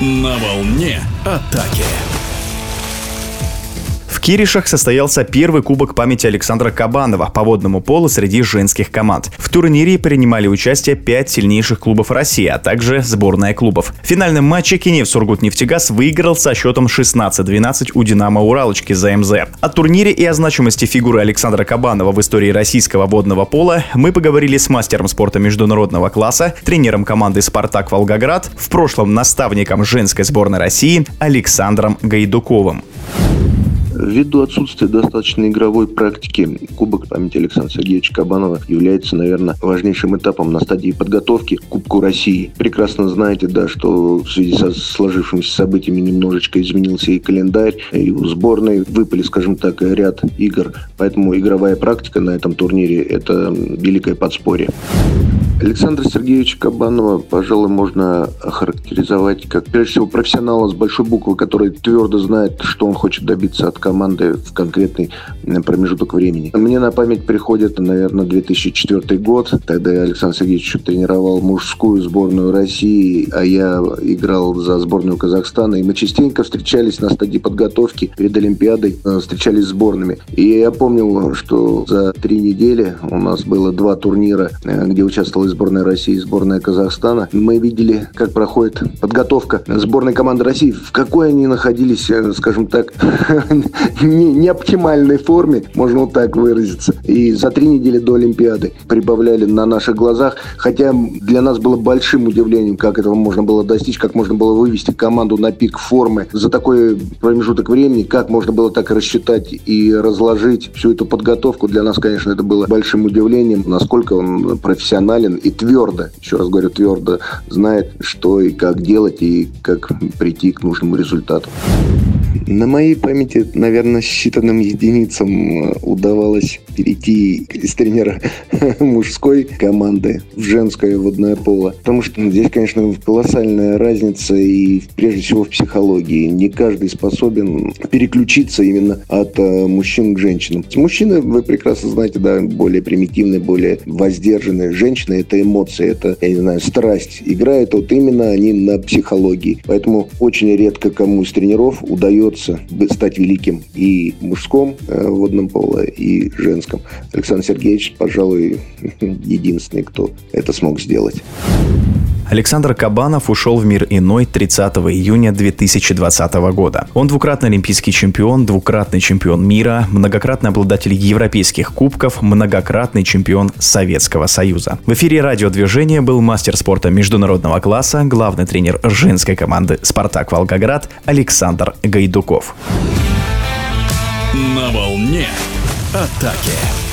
На волне атаки. Киришах состоялся первый кубок памяти Александра Кабанова по водному полу среди женских команд. В турнире принимали участие пять сильнейших клубов России, а также сборная клубов. В финальном матче Киев Сургут-Нефтегаз выиграл со счетом 16-12 у Динамо Уралочки за МЗ. О турнире и о значимости фигуры Александра Кабанова в истории российского водного пола мы поговорили с мастером спорта международного класса, тренером команды «Спартак Волгоград», в прошлом наставником женской сборной России Александром Гайдуковым. Ввиду отсутствия достаточной игровой практики, Кубок памяти Александра Сергеевича Кабанова является, наверное, важнейшим этапом на стадии подготовки к Кубку России. Прекрасно знаете, да, что в связи со сложившимися событиями немножечко изменился и календарь, и у сборной выпали, скажем так, ряд игр. Поэтому игровая практика на этом турнире – это великое подспорье. Александра Сергеевича Кабанова, пожалуй, можно охарактеризовать как, прежде всего, профессионала с большой буквы, который твердо знает, что он хочет добиться от команды в конкретный промежуток времени. Мне на память приходит, наверное, 2004 год. Тогда Александр Сергеевич тренировал мужскую сборную России, а я играл за сборную Казахстана. И мы частенько встречались на стадии подготовки перед Олимпиадой, э, встречались с сборными. И я помнил, что за три недели у нас было два турнира, э, где участвовала сборная России и сборная Казахстана. Мы видели, как проходит подготовка сборной команды России, в какой они находились, э, скажем так, не, не оптимальной форме, можно вот так выразиться. И за три недели до Олимпиады прибавляли на наших глазах, хотя для нас было большим удивлением, как этого можно было достичь, как можно было вывести команду на пик формы за такой промежуток времени, как можно было так рассчитать и разложить всю эту подготовку. Для нас, конечно, это было большим удивлением, насколько он профессионален и твердо, еще раз говорю, твердо знает, что и как делать, и как прийти к нужному результату. На моей памяти, наверное, считанным единицам удавалось перейти из тренера мужской команды в женское водное поло. Потому что здесь, конечно, колоссальная разница и прежде всего в психологии. Не каждый способен переключиться именно от э, мужчин к женщинам. Мужчины, вы прекрасно знаете, да, более примитивные, более воздержанные. Женщины – это эмоции, это, я не знаю, страсть. Играют вот именно они на психологии. Поэтому очень редко кому из тренеров удается удается стать великим и в мужском э, водном поле, и женском. Александр Сергеевич, пожалуй, единственный, кто это смог сделать. Александр Кабанов ушел в мир иной 30 июня 2020 года. Он двукратный олимпийский чемпион, двукратный чемпион мира, многократный обладатель европейских кубков, многократный чемпион Советского Союза. В эфире радиодвижения был мастер спорта международного класса, главный тренер женской команды «Спартак Волгоград» Александр Гайдуков. На волне атаки.